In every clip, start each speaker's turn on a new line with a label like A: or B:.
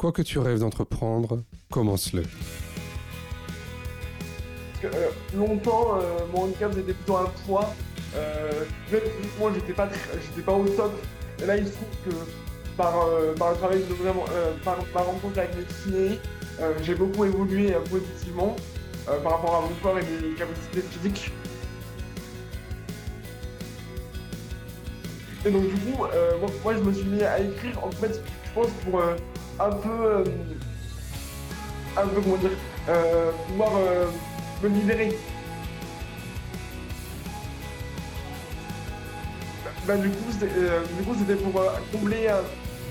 A: Quoi que tu rêves d'entreprendre, commence-le.
B: Euh, longtemps, euh, mon handicap c'était plutôt un poids. Euh, même physiquement, j'étais pas, j'étais pas au top. Et là, il se trouve que par, euh, par le travail de vraiment, par ma rencontre avec kinés, euh, j'ai beaucoup évolué positivement par rapport à mon corps et mes capacités physiques. Et donc du coup, moi, moi, je me suis mis à écrire en fait, je pense pour un peu, euh, un peu comment dire, euh, pouvoir euh, me libérer. Bah, du coup, c'était euh, pour euh, combler, euh,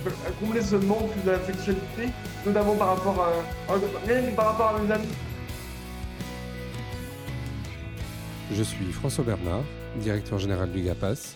B: euh, combler ce manque de la sexualité, notamment par rapport à- même par rapport à mes amis.
A: Je suis François Bernard, directeur général du GAPAS,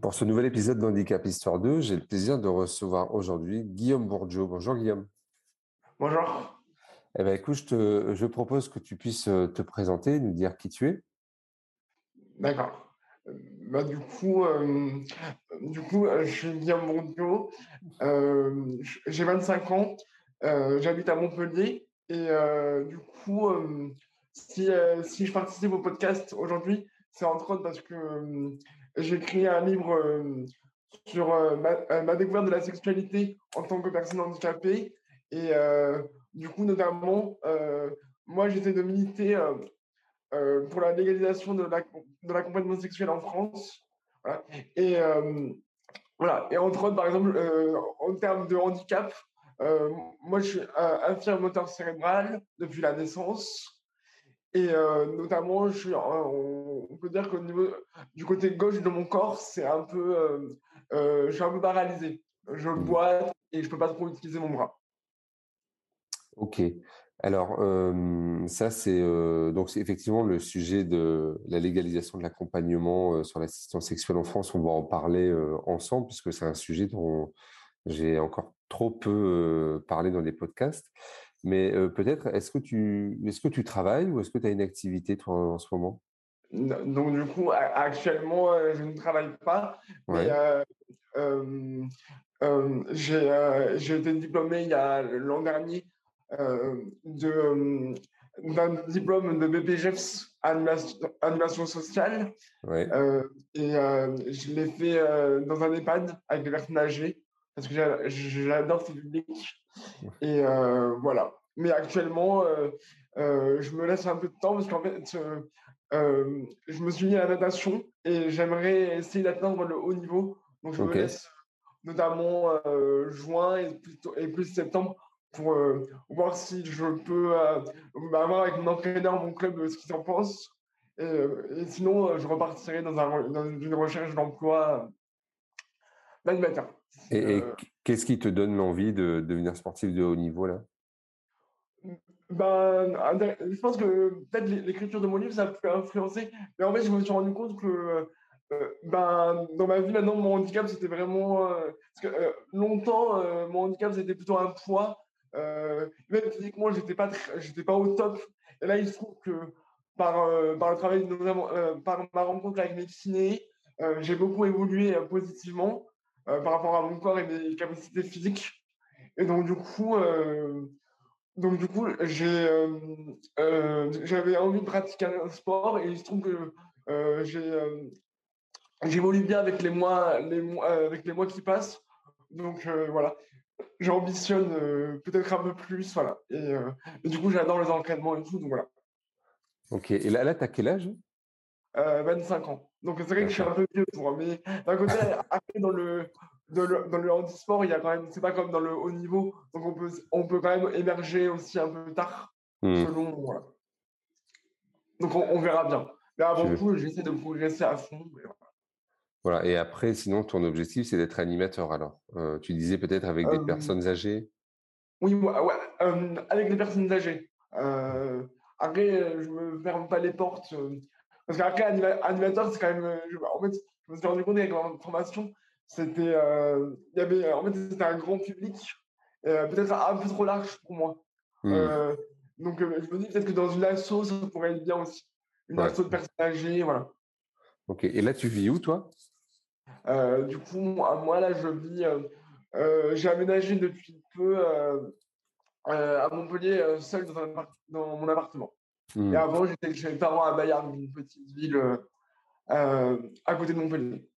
C: Pour ce nouvel épisode d'Handicap Histoire 2, j'ai le plaisir de recevoir aujourd'hui Guillaume Bourgeot. Bonjour Guillaume.
B: Bonjour.
C: Eh ben, écoute, je, te, je propose que tu puisses euh, te présenter, nous dire qui tu es.
B: D'accord. Euh, Bah, du coup, euh, du coup, je suis Guillaume Bourdieu, euh, j'ai 25 ans, euh, j'habite à Montpellier et du coup, si, si je participe au podcast aujourd'hui, c'est entre autres parce que j'ai écrit un livre euh, sur euh, ma, euh, ma découverte de la sexualité en tant que personne handicapée et du coup, notamment, moi, j'essaie de militer pour la légalisation de la- de l'accompagnement sexuel en France. Et, voilà. et entre autres, par exemple, en termes de handicap, moi je suis infirme moteur cérébral depuis la naissance. Et euh, notamment, on peut dire qu'au niveau du côté gauche de mon corps, c'est un peu, euh, euh, je suis un peu paralysé. Je boite et je peux pas trop utiliser mon bras.
C: Ok. Alors, ça, c'est euh, donc effectivement le sujet de la légalisation de l'accompagnement sur l'assistance sexuelle en France. On va en parler ensemble puisque c'est un sujet dont j'ai encore trop peu parlé dans les podcasts. Mais euh, peut-être, est-ce que tu est-ce que tu travailles ou est-ce que tu as une activité toi en ce moment?
B: Donc, du coup, actuellement, je ne travaille pas, mais euh, euh, euh, j'ai j'ai été diplômé il y a l'an dernier de, d'un diplôme de BPGEPS animation, animation sociale
C: Ouais.
B: et je l'ai fait dans un EHPAD avec des personnes âgées parce que j'a- j'adore ce public et euh, voilà. Mais actuellement, euh, euh, je me laisse un peu de temps parce qu'en fait, je me suis mis à la natation et j'aimerais essayer d'atteindre le haut niveau. Donc, je me laisse notamment juin et plus, et plus septembre pour voir si je peux euh, bah, avoir avec mon entraîneur, mon club, ce qu'il en pense. Et, et sinon, je repartirai dans, un, dans une recherche d'emploi d'animateur.
C: Et, et
B: Euh,
C: qu'est-ce qui te donne l'envie de devenir sportif de haut niveau là?
B: Ben, intér- je pense que peut-être l'é- l'écriture de mon livre, ça peut influencer. Mais en fait, je me suis rendu compte que euh, ben, dans ma vie, maintenant, mon handicap, c'était vraiment. euh, parce que euh, longtemps, mon handicap, c'était plutôt un poids. Même physiquement, j'étais pas, j'étais pas au top. Et là, il se trouve que par, par le travail, notamment, par ma rencontre avec mes kinés, j'ai beaucoup évolué positivement par rapport à mon corps et mes capacités physiques. Et donc, du coup. euh, donc du coup, j'ai, euh, euh, j'avais envie de pratiquer un sport et il se trouve que euh, j'ai, euh, j'évolue bien avec les mois, les mois, euh, avec les mois qui passent. Donc euh, voilà, j'ambitionne euh, peut-être un peu plus, voilà. Et, euh, et du coup, j'adore les entraînements et tout, donc voilà.
C: Ok. Et là, là, tu as quel âge?
B: Euh, 25 ans. Donc c'est vrai que je suis un peu vieux pour, mais d'un côté, après dans le dans le, dans le handisport, il y a quand même, c'est pas comme dans le haut niveau, donc on peut, on peut quand même émerger aussi un peu tard.
C: Hmm.
B: selon. Voilà. Donc on, on verra bien. Mais avant tout, j'essaie de progresser à fond. voilà.
C: Voilà. Et après, sinon, ton objectif, c'est d'être animateur alors. tu disais peut-être avec des personnes âgées
B: Oui, ouais, avec des personnes âgées. après, je me ferme pas les portes. Parce qu'après, animateur, c'est quand même. en fait, je me suis rendu compte avec ma formation, c'était. y avait, en fait, c'était un grand public, peut-être un peu trop large pour moi. Mmh. donc, je me dis peut-être que dans une asso, ça pourrait être bien aussi. Une asso de personnes âgées, voilà.
C: Ok. Et là, tu vis où, toi?
B: Euh, du coup, moi, là, je vis. Euh, euh, j'ai aménagé depuis peu à Montpellier, seul dans, mon appartement. Et mmh. avant, j'étais chez mes parents à Bayard, une petite ville à côté de Montpellier.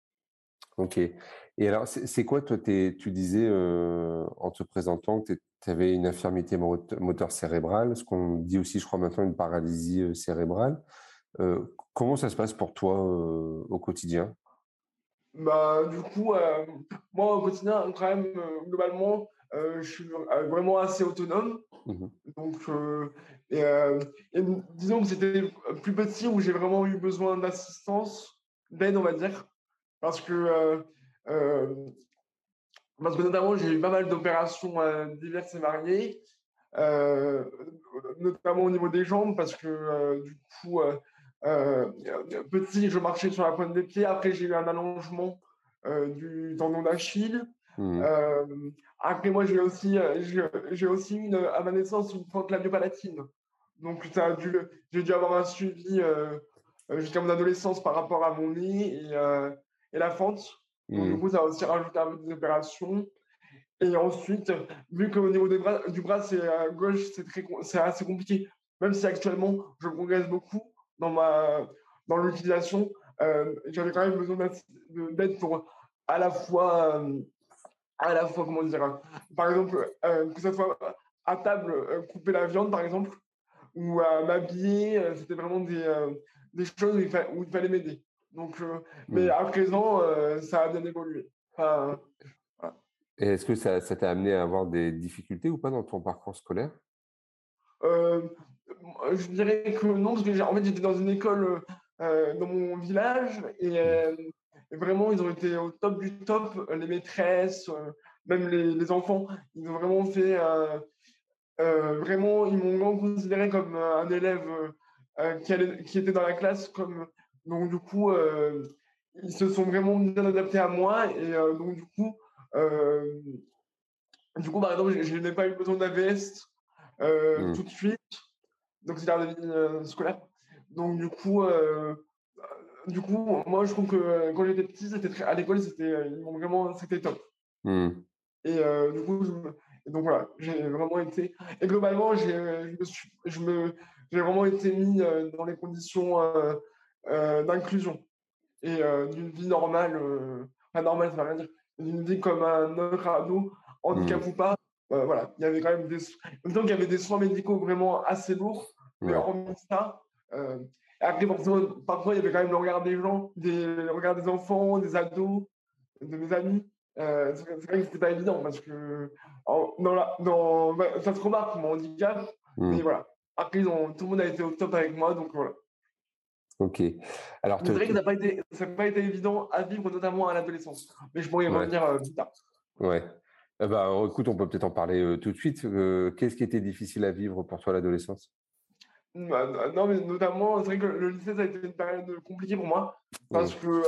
C: Ok. Et alors, c'est quoi, toi, tu disais en te présentant que tu avais une infirmité moteur cérébrale, ce qu'on dit aussi, je crois, maintenant, une paralysie cérébrale. comment ça se passe pour toi au quotidien?
B: Bah, du coup, euh, moi, au quotidien, quand même, euh, globalement, euh, je suis vraiment assez autonome. Mmh Donc, et, disons que c'était plus petit où j'ai vraiment eu besoin d'assistance, d'aide, on va dire. Parce que, parce que notamment, j'ai eu pas mal d'opérations diverses et variées, notamment au niveau des jambes, parce que du coup, euh, petit, je marchais sur la pointe des pieds. Après, j'ai eu un allongement euh, du tendon d'Achille. Mmh. Euh, après, moi, j'ai aussi, j'ai aussi eu une, à ma naissance une fente labiopalatine. Donc, j'ai dû avoir un suivi jusqu'à mon adolescence par rapport à mon nez et, et la fente. Donc, du mmh. coup, ça a aussi rajouté un peu des opérations. Et ensuite, vu qu'au niveau des bras, du bras, c'est à gauche, c'est assez compliqué. Même si actuellement, je progresse beaucoup, dans, ma, dans l'utilisation, euh, j'avais quand même besoin d'aide pour à la fois, euh, à la fois, comment dire, par exemple, euh, que ce soit à table, couper la viande, par exemple, ou à m'habiller, c'était vraiment des, des choses où il, fallait m'aider. Donc, mais à présent, ça a bien évolué.
C: Et est-ce que ça, t'a amené à avoir des difficultés ou pas dans ton parcours scolaire?
B: Je dirais que non, parce que en fait, j'étais dans une école euh, dans mon village euh, et, vraiment, ils ont été au top du top. Les maîtresses, euh, même les, enfants, ils ont vraiment fait. Vraiment, ils m'ont considéré comme un élève qui, qui, était dans la classe. Comme, donc, du coup, ils se sont vraiment bien adaptés à moi. Et donc, du coup, du coup, par exemple, je, n'ai pas eu besoin d'AVS mmh. tout de suite donc c'est la vie euh, scolaire. Donc du coup, euh, du coup, moi je trouve que euh, quand j'étais petit, c'était à l'école, c'était vraiment c'était top. Mmh. Et du coup, donc voilà, j'ai vraiment été. Et globalement, j'ai je me j'ai vraiment été mis dans les conditions d'inclusion et d'une vie normale, pas normale, ça veut rien dire, d'une vie comme un autre ado, handicap mmh. ou pas, euh, voilà, il y avait quand même des. il y avait des soins médicaux vraiment assez lourds, mais hormis ça. Euh, après, parfois, il y avait quand même le regard des gens, des, le regard des enfants, des ados, de mes amis. Euh, c'est vrai que c'était pas évident parce que la, dans, bah, ça se remarque mon handicap, mmh. mais voilà. Après, tout le monde a été au top avec moi, donc voilà.
C: Ok.
B: Alors, c'est vrai que ça n'a pas, été, pas été évident à vivre, notamment à l'adolescence. Mais je pourrais y revenir plus tard.
C: Ouais. Eh ben, écoute, on peut peut-être en parler tout de suite. Qu'est-ce qui était difficile à vivre pour toi à l'adolescence?
B: Bah, Non, mais notamment, c'est vrai que le lycée, ça a été une période compliquée pour moi. Parce que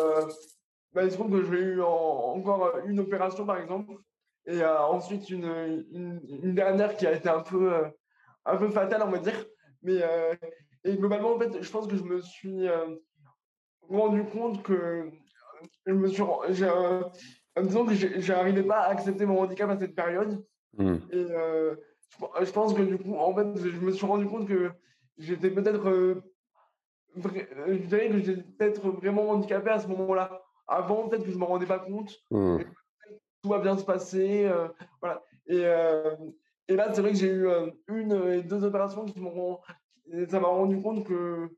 B: bah, il se trouve que j'ai eu encore une opération, par exemple, et ensuite une, une, dernière qui a été un peu, un peu fatale, on va dire. Mais et globalement, en fait, je pense que je me suis rendu compte que je me suis, disons que j'arrivais pas à accepter mon handicap à cette période. Mmh. Et euh, je, pense que du coup, en fait, je me suis rendu compte que j'étais peut-être. Euh, je dirais que j'étais peut-être vraiment handicapé à ce moment-là. Avant, peut-être que je ne me rendais pas compte. Mmh. Tout va bien se passer. Euh, voilà. Et, et là, c'est vrai que j'ai eu une et deux opérations qui m'ont. Ça m'a rendu compte que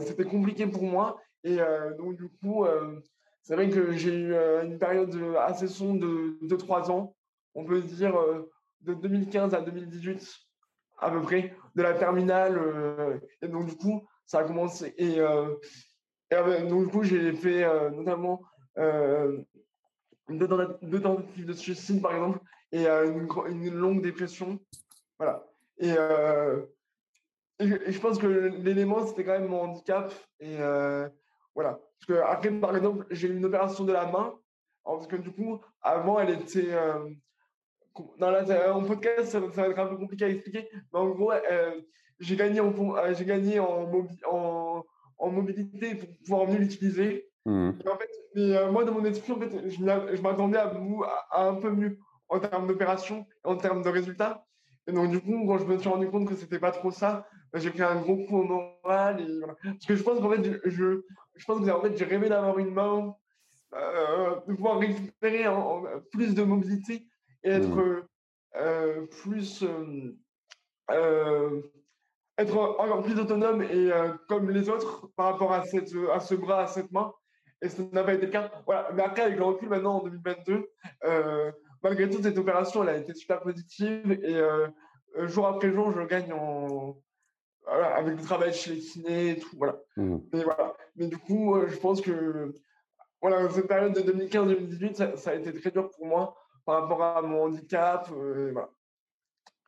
B: c'était compliqué pour moi. Et donc, du coup, c'est vrai que j'ai eu euh, une période assez sombre de 2-3 ans, on peut dire euh, de 2015 à 2018 à peu près, de la terminale. Euh, et donc du coup, ça a commencé. Et, donc du coup, j'ai fait notamment deux, tentatives de suicide, par exemple, et une, une, longue dépression. Voilà. Et, je pense que l'élément, c'était quand même mon handicap. Et voilà. Parce que après, par exemple, j'ai eu une opération de la main. Parce que du coup, avant, elle était. dans la, en podcast, ça, va être un peu compliqué à expliquer. Mais en gros, j'ai gagné, en, j'ai gagné en, en, mobilité pour pouvoir mieux l'utiliser. Mmh. En fait, mais, moi, dans mon esprit, en fait, je m'attendais à, à, un peu mieux en termes d'opération, en termes de résultats. Et donc, du coup, quand je me suis rendu compte que c'était pas trop ça, bah, j'ai pris un gros coup au moral. Et voilà. Parce que je pense qu'en fait, je, je pense que en fait, j'ai rêvé d'avoir une main, euh, de pouvoir récupérer en, plus de mobilité et être mmh. euh, plus. Euh, être encore plus autonome et comme les autres par rapport à, cette, à ce bras, à cette main. Et ça n'a pas été le cas. Voilà. Mais après, avec le recul maintenant en 2022, malgré toute cette opération, elle a été super positive et jour après jour, je gagne en, avec le travail chez les kinés et tout, voilà. Mmh. Mais voilà. Mais du coup, je pense que voilà, cette période de 2015-2018, ça, a été très dur pour moi par rapport à mon handicap. et voilà.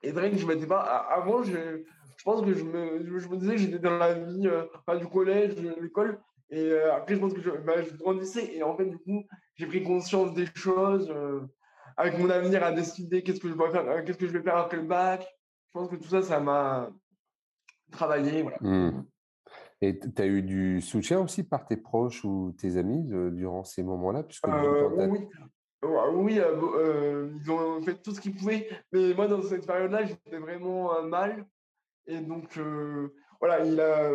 B: Et vrai que je m'étais pas. Avant, je, je pense que je me, je me disais que j'étais dans la vie pas du collège, de l'école. Et après, je pense que je, bah, je, grandissais. Et en fait, du coup, j'ai pris conscience des choses. avec mon avenir à décider qu'est-ce que je vais faire, qu'est-ce que je vais faire après le bac. Je pense que tout ça, ça m'a travaillé. Voilà. Mmh.
C: Et tu as eu du soutien aussi par tes proches ou tes amis durant ces moments-là puisque euh,
B: Oui, oui euh, euh, ils ont fait tout ce qu'ils pouvaient. Mais moi, dans cette période-là, j'étais vraiment mal. Et donc, voilà, il a.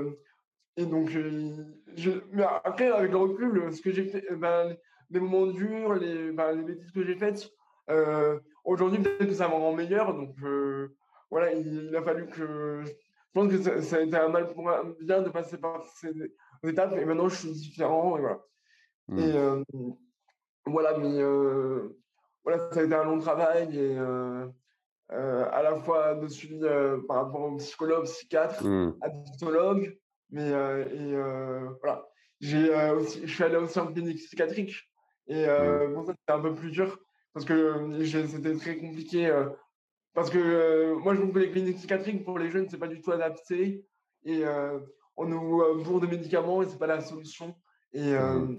B: Et donc, je, mais après, avec le recul, ce que j'ai fait, ben, les moments durs, les, ben, les bêtises que j'ai faites, aujourd'hui, peut-être que ça me rend meilleur. Donc, voilà, il, a fallu que je pense que ça, a été un mal pour moi bien de passer par ces étapes et maintenant je suis différent et voilà. Mmh. Et euh, voilà, mais euh, voilà, ça a été un long travail et euh, à la fois de suivi par rapport au psychologue, psychiatre, mmh. mais et voilà. J'ai aussi, je suis allé aussi en clinique psychiatrique et mmh. bon, ça c'était un peu plus dur parce que c'était très compliqué parce que euh, moi, je trouve que les cliniques psychiatriques pour les jeunes, c'est pas du tout adapté. Et euh, on nous euh, bourre de médicaments et c'est pas la solution. Et mmh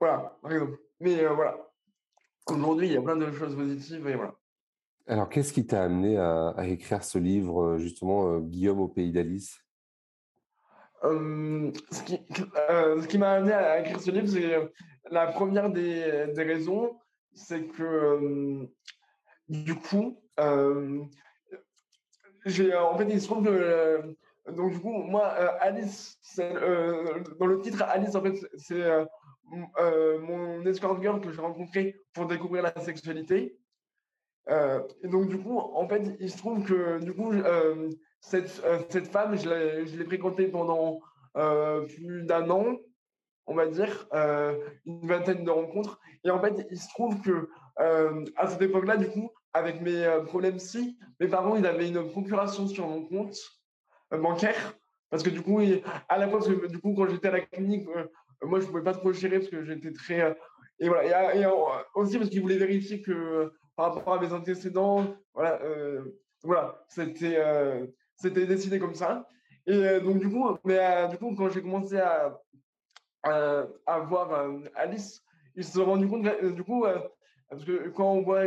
B: voilà, par exemple. Mais voilà, aujourd'hui, il y a plein de choses positives et voilà.
C: Alors, qu'est-ce qui t'a amené à, écrire ce livre, justement, Guillaume au pays d'Alice?
B: Ce qui, ce qui m'a amené à écrire ce livre, c'est la première des, raisons, c'est que du coup, euh, j'ai, en fait, il se trouve que, euh, donc du coup, moi, euh, Alice, dans le titre, Alice, en fait, c'est mon escort girl que j'ai rencontré pour découvrir la sexualité. Et donc, du coup, en fait, il se trouve que, du coup, cette, cette femme, je l'ai, fréquentée pendant plus d'un an, on va dire, une vingtaine de rencontres. Et en fait, il se trouve que à cette époque-là, du coup, avec mes euh, problèmes si, mes parents, ils avaient une procuration sur mon compte euh, bancaire. Parce que du coup, à la fois, parce que, du coup, quand j'étais à la clinique, euh, moi, je ne pouvais pas trop gérer parce que j'étais très. et voilà. Et, aussi parce qu'ils voulaient vérifier que par rapport à mes antécédents, voilà, voilà c'était c'était décidé comme ça. Et donc, du coup, mais, du coup quand j'ai commencé à, à, voir Alice, ils se sont rendus compte, du coup, parce que quand on voit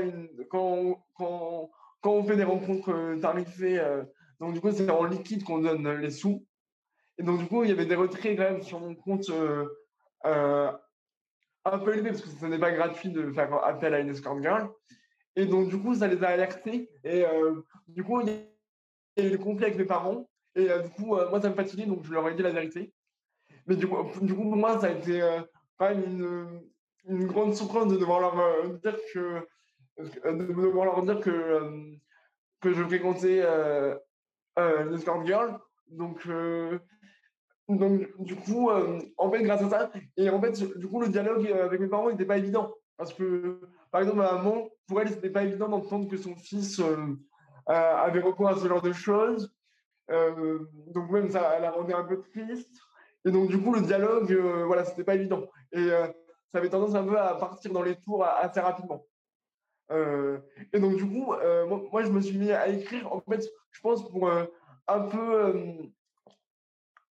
B: quand, quand, quand on fait des rencontres euh, tarifées, euh, donc du coup, c'est en liquide qu'on donne les sous. Et donc, du coup, il y avait des retraits quand même sur mon compte euh, un peu élevés parce que ce n'est pas gratuit de faire appel à une escort girl. Et donc, du coup, ça les a alertés. Et du coup, il y a eu des conflits avec mes parents. Et du coup, moi, ça me fatiguait, donc je leur ai dit la vérité. Mais du coup, du coup pour moi, ça a été même une, une grande souffrance de devoir leur euh, dire que de devoir leur dire que euh, que je fréquentais euh, une escort girl donc donc du coup en fait grâce à ça et en fait du coup le dialogue avec mes parents n'était pas évident parce que par exemple ma maman pour elle c'était pas évident d'entendre que son fils avait recours à ce genre de choses. Donc même ça la rendait un peu triste. Et donc du coup le dialogue voilà c'était pas évident. Et ça avait tendance un peu à partir dans les tours assez rapidement. et donc, du coup, moi, je me suis mis à écrire, en fait, je pense, pour un peu,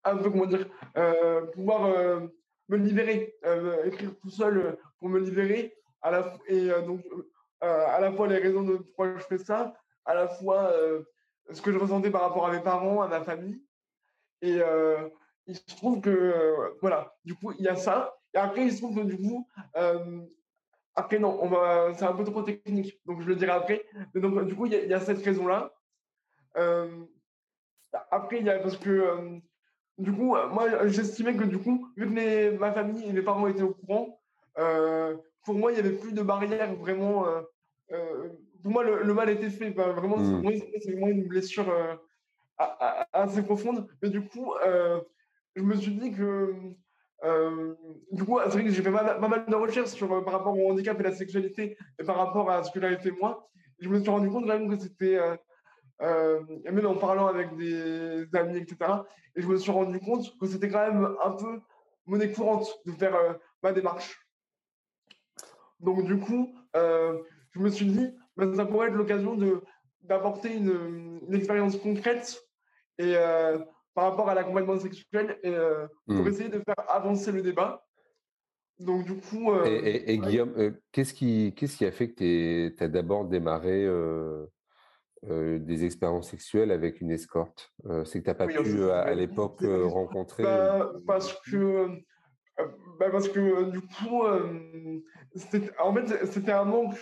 B: un peu, comment dire, pouvoir me libérer, écrire tout seul pour me libérer. À la, et donc, à la fois les raisons de pourquoi je fais ça, à la fois ce que je ressentais par rapport à mes parents, à ma famille. Et il se trouve que, voilà, du coup, il y a ça. Et après, il se trouve que, du coup, après, non, on va, c'est un peu trop technique, donc je le dirai après. Mais donc, du coup, il y, a, cette raison-là. après, il y a parce que, du coup, moi, j'estimais que, du coup, vu que ma famille et mes parents étaient au courant, pour moi, il n'y avait plus de barrière vraiment. pour moi, le, mal était fait. vraiment, mmh. c'est vraiment une blessure assez profonde. Mais du coup, je me suis dit que. Euh, du coup, c'est vrai que j'ai fait pas, mal de recherches sur, euh, par rapport au handicap et la sexualité et par rapport à ce que j'avais fait moi. Je me suis rendu compte quand même que c'était. Euh, même en parlant avec des amis, etc. Et je me suis rendu compte que c'était quand même un peu monnaie courante de faire ma démarche. Donc, du coup, je me suis dit, ben, ça pourrait être l'occasion d'apporter une, une, expérience concrète et par rapport à l'accompagnement sexuel et, euh, pour mmh. essayer de faire avancer le débat. Donc, du coup.
C: Euh, et, Guillaume, euh, qu'est-ce qui, qu'est-ce qui a fait que tu as d'abord démarré des expériences sexuelles avec une escorte C'est que tu n'as pas pu à, l'époque rencontrer.
B: Bah, parce que. Bah, parce que du coup, en fait, c'était un manque.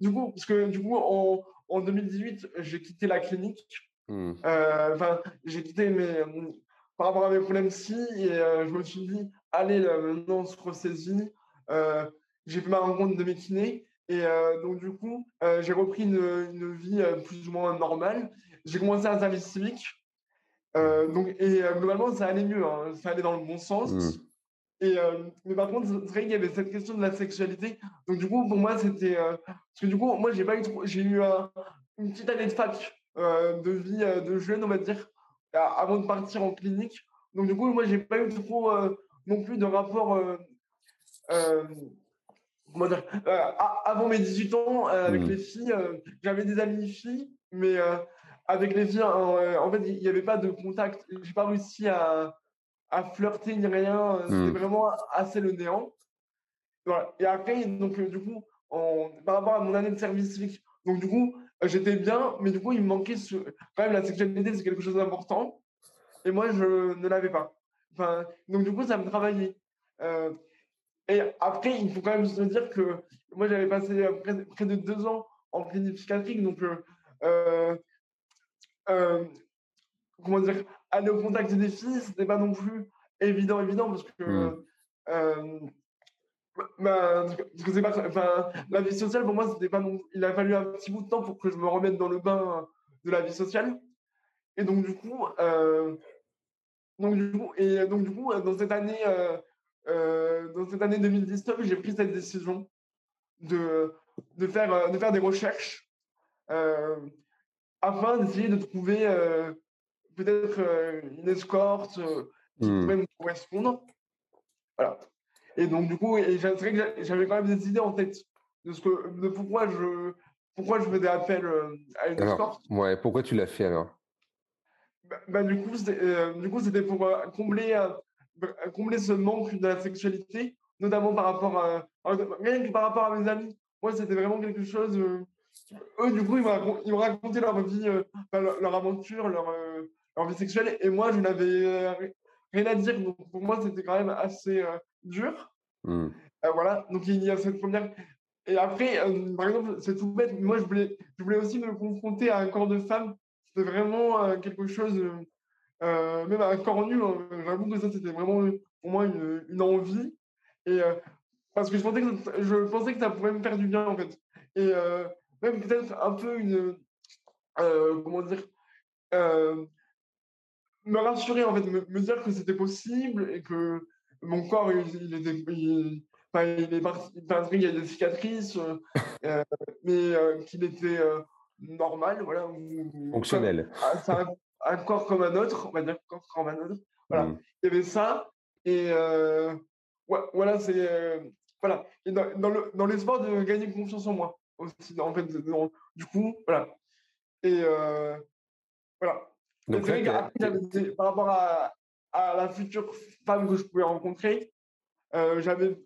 B: du coup, parce que du coup, en, en 2018, j'ai quitté la clinique Mmh. Euh, enfin, j'ai quitté mes, par rapport à mes problèmes ci et euh, je me suis dit, allez, maintenant on se ressaisit. Euh, j'ai fait ma rencontre de mes kinés et donc du coup, j'ai repris une, une, vie plus ou moins normale. J'ai commencé un service civique. donc, et globalement, ça allait mieux, hein. ça allait dans le bon sens. Mmh. Et, mais par contre, c'est vrai qu'il y avait cette question de la sexualité. Donc, du coup, pour moi, c'était. parce que du coup, moi, j'ai pas eu J'ai eu une petite année de fac euh, de vie euh, de jeune, on va dire, avant de partir en clinique. Donc, du coup, moi, j'ai pas eu trop euh, non plus de rapport. Dire Avant mes 18 ans, avec mmh. les filles, j'avais des amis filles, mais avec les filles, en fait, il n'y avait pas de contact. J'ai pas réussi à, à flirter ni rien. C'était mmh. vraiment assez le néant. Voilà. Et après, donc, du coup, en, par rapport à mon année de service civique, donc, du coup, j'étais bien, mais du coup, il me manquait ce... quand même la sexualité, c'est quelque chose d'important. Et moi, je ne l'avais pas. Enfin, donc, du coup, ça me travaillait. Euh, et après, il faut quand même se dire que moi, j'avais passé près, de deux ans en clinique psychiatrique. Donc, euh, euh, comment dire, aller au contact des filles, ce n'était pas non plus évident, évident, parce que. Mmh. Bah, que pas, enfin, la vie sociale, pour moi, c'était pas non, il a fallu un petit bout de temps pour que je me remette dans le bain de la vie sociale. Et donc, du coup, euh, donc, du coup, et donc, du coup, dans cette année, euh, euh, dans cette année 2019, j'ai pris cette décision de, de, faire, de faire des recherches afin d'essayer de trouver peut-être une escorte qui mmh. pourrait me correspondre. Voilà. Et donc, du coup, j'avais quand même des idées en tête de, ce que, de pourquoi, je, pourquoi je faisais appel euh, à une escorte.
C: Ouais, pourquoi tu l'as fait alors?
B: Bah, bah, Du coup, c'était euh, pour euh, combler, combler ce manque de la sexualité, notamment par rapport à, rien que par rapport à mes amis. Moi, c'était vraiment quelque chose. eux, du coup, ils m'ont raconté leur vie, leur, aventure, leur, leur, vie sexuelle, et moi, je n'avais rien à dire. Donc, pour moi, c'était quand même assez dur. Euh, voilà, donc il y a cette première. Et après, euh, par exemple, c'est tout bête, moi je voulais, je voulais aussi me confronter à un corps de femme. C'était vraiment euh, quelque chose, même à corps nu, hein. j'avoue que ça c'était vraiment pour moi une, une envie. Et parce que je pensais, que, je pensais que ça pourrait me faire du bien en fait. Et même peut-être un peu une. comment dire me rassurer en fait, me, me dire que c'était possible et que mon corps, il, était. Il, enfin, il est parti, il y a des cicatrices, euh, euh, mais euh, qu'il était normal, voilà.
C: Fonctionnel.
B: C'est un, corps comme un autre, on va dire corps comme un autre. Voilà. Mmh. Il y avait ça, et voilà, c'est. voilà, et dans, l'espoir de gagner confiance en moi aussi, en fait, du coup, voilà. Et voilà. Donc, par rapport à, à, la future femme que je pouvais rencontrer, j'avais,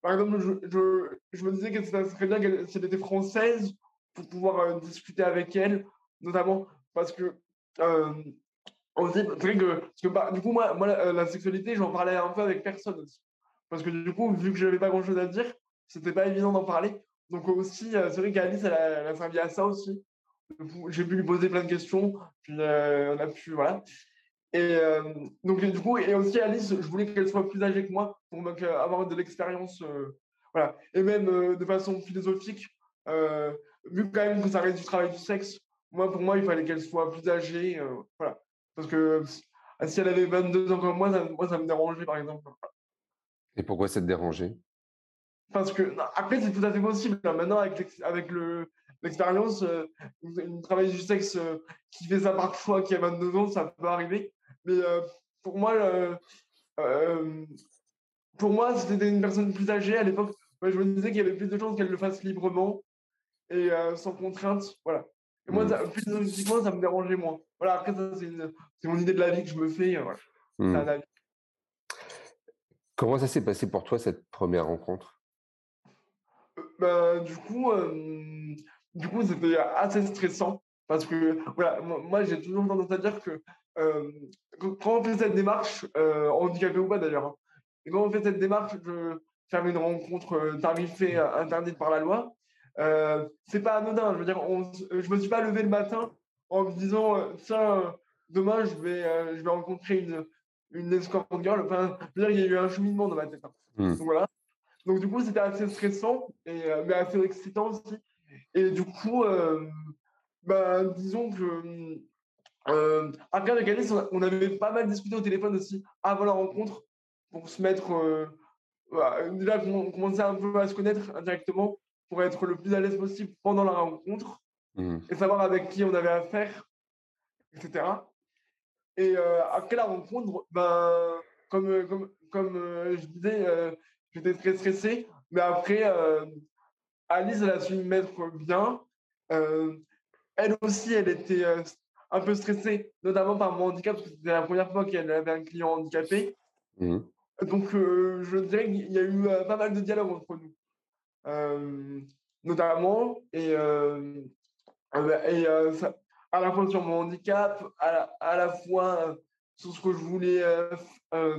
B: par exemple, je, je, me disais que ça serait bien si elle était française pour pouvoir discuter avec elle, notamment parce que c'est vrai que, parce que bah, du coup, moi, moi la, sexualité, j'en parlais un peu avec personne aussi. Parce que du coup, vu que je n'avais pas grand chose à dire, c'était pas évident d'en parler. Donc aussi, c'est vrai qu'Alice, elle, a servi à ça aussi. J'ai pu lui poser plein de questions, puis on a pu, voilà. Et donc, du coup, et aussi Alice, je voulais qu'elle soit plus âgée que moi pour avoir de l'expérience, voilà. Et même de façon philosophique, vu quand même que ça reste du travail du sexe, moi, pour moi, il fallait qu'elle soit plus âgée, voilà. Parce que si elle avait 22 ans comme moi, ça, moi, ça me dérangeait, par exemple.
C: Et pourquoi ça te dérangeait?
B: Parce que, après, c'est tout à fait possible. Maintenant, avec, avec l'expérience, euh, une travailleuse du sexe euh, qui fait ça par choix, qui a 22 ans, ça peut arriver. Mais euh, pour moi, pour moi, c'était une personne plus âgée à l'époque. je me disais qu'il y avait plus de chances qu'elle le fasse librement et sans contrainte. Voilà. Et moi, mmh. philosophiquement, ça me dérangeait moins. Voilà, après, ça, c'est mon idée de la vie que je me fais. Voilà. Mmh.
C: Comment ça s'est passé pour toi, cette première rencontre?
B: Bah, Du coup, du coup c'était assez stressant. Parce que, voilà, moi, j'ai toujours tendance à dire que quand on fait cette démarche, handicapé ou pas d'ailleurs, hein, et quand on fait cette démarche de faire une rencontre tarifée interdite par la loi, euh, c'est pas anodin. Je veux dire, je me suis pas levé le matin en me disant euh, tiens, euh, demain je vais, je vais rencontrer une, une escort girl. Enfin, dire, il y a eu un cheminement dans ma tête. Hein. Hmm. Donc voilà. Donc du coup, c'était assez stressant, et, mais assez excitant aussi. Et du coup, bah, disons que après avec Alice, on avait pas mal discuté au téléphone aussi avant la rencontre pour se mettre. déjà, on commençait un peu à se connaître indirectement pour être le plus à l'aise possible pendant la rencontre mmh. et savoir avec qui on avait affaire, etc. Et euh, après la rencontre, ben, comme, comme, comme euh, je disais, euh, j'étais très stressé, mais après, Alice, elle a su me mettre bien. elle aussi, elle était un peu stressée, notamment par mon handicap, parce que c'était la première fois qu'elle avait un client handicapé. Mmh. Donc, je dirais qu'il y a eu pas mal de dialogue entre nous. Notamment, et, euh, euh, et à la fois sur mon handicap, à la, à la fois sur ce que je voulais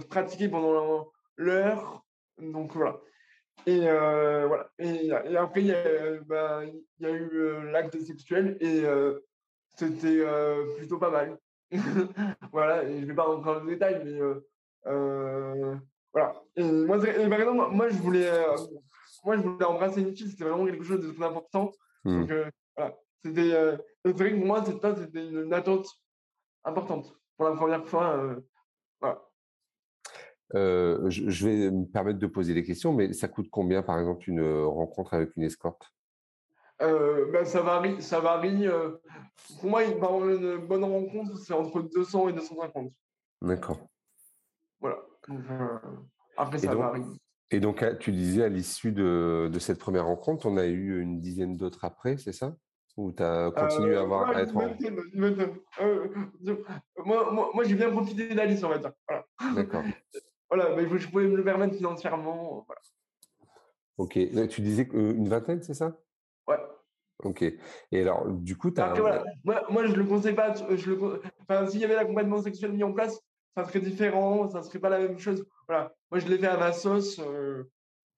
B: pratiquer pendant l'heure. Donc voilà. Et voilà. Et, après, il y, a, bah, eu l'acte sexuel et c'était plutôt pas mal. voilà. Et je vais pas rentrer dans le détail, mais voilà. Et moi, par exemple, moi, je voulais moi, je voulais embrasser une fille, c'était vraiment quelque chose de très important. Mmh. Donc, euh, voilà. C'était, euh, vrai que pour moi, c'était une attente importante pour la première fois. Euh, voilà.
C: je, vais me permettre de poser des questions, mais ça coûte combien, par exemple, une rencontre avec une escorte?
B: Ben, Ça varie. Ça varie pour moi, une bonne rencontre, c'est entre 200 et 250.
C: D'accord.
B: Voilà. après, ça varie.
C: Et donc, tu disais à l'issue de, cette première rencontre, on a eu une dizaine d'autres après, c'est ça? Ou tu as continué à, avoir, à être en...
B: moi, j'ai bien profité d'Alice, on va dire.
C: D'accord.
B: voilà, mais je pouvais me le permettre financièrement.
C: Ok. Tu disais une vingtaine, c'est ça?
B: Ouais.
C: Ok. Et alors, du coup, tu as.
B: Moi, moi, je le conseille pas. Je le... Enfin, s'il y avait l'accompagnement sexuel mis en place, ça serait différent, ça serait pas la même chose. Voilà. Moi, je l'ai fait à ma sauce euh,